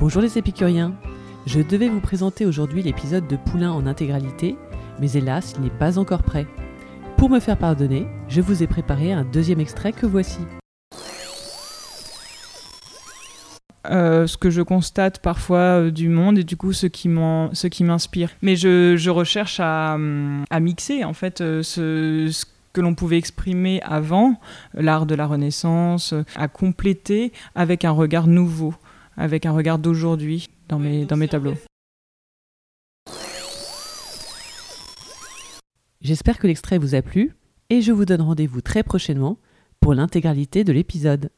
Bonjour les épicuriens Je devais vous présenter aujourd'hui l'épisode de Poulain en intégralité, mais hélas, il n'est pas encore prêt. Pour me faire pardonner, je vous ai préparé un deuxième extrait que voici. Euh, ce que je constate parfois euh, du monde et du coup ce qui m'inspire. Mais je, recherche à, à, mixer en fait euh, ce que l'on pouvait exprimer avant, l'art de la Renaissance, à compléter avec un regard nouveau, avec un regard d'aujourd'hui dans mes, tableaux. J'espère que l'extrait vous a plu et je vous donne rendez-vous très prochainement pour l'intégralité de l'épisode.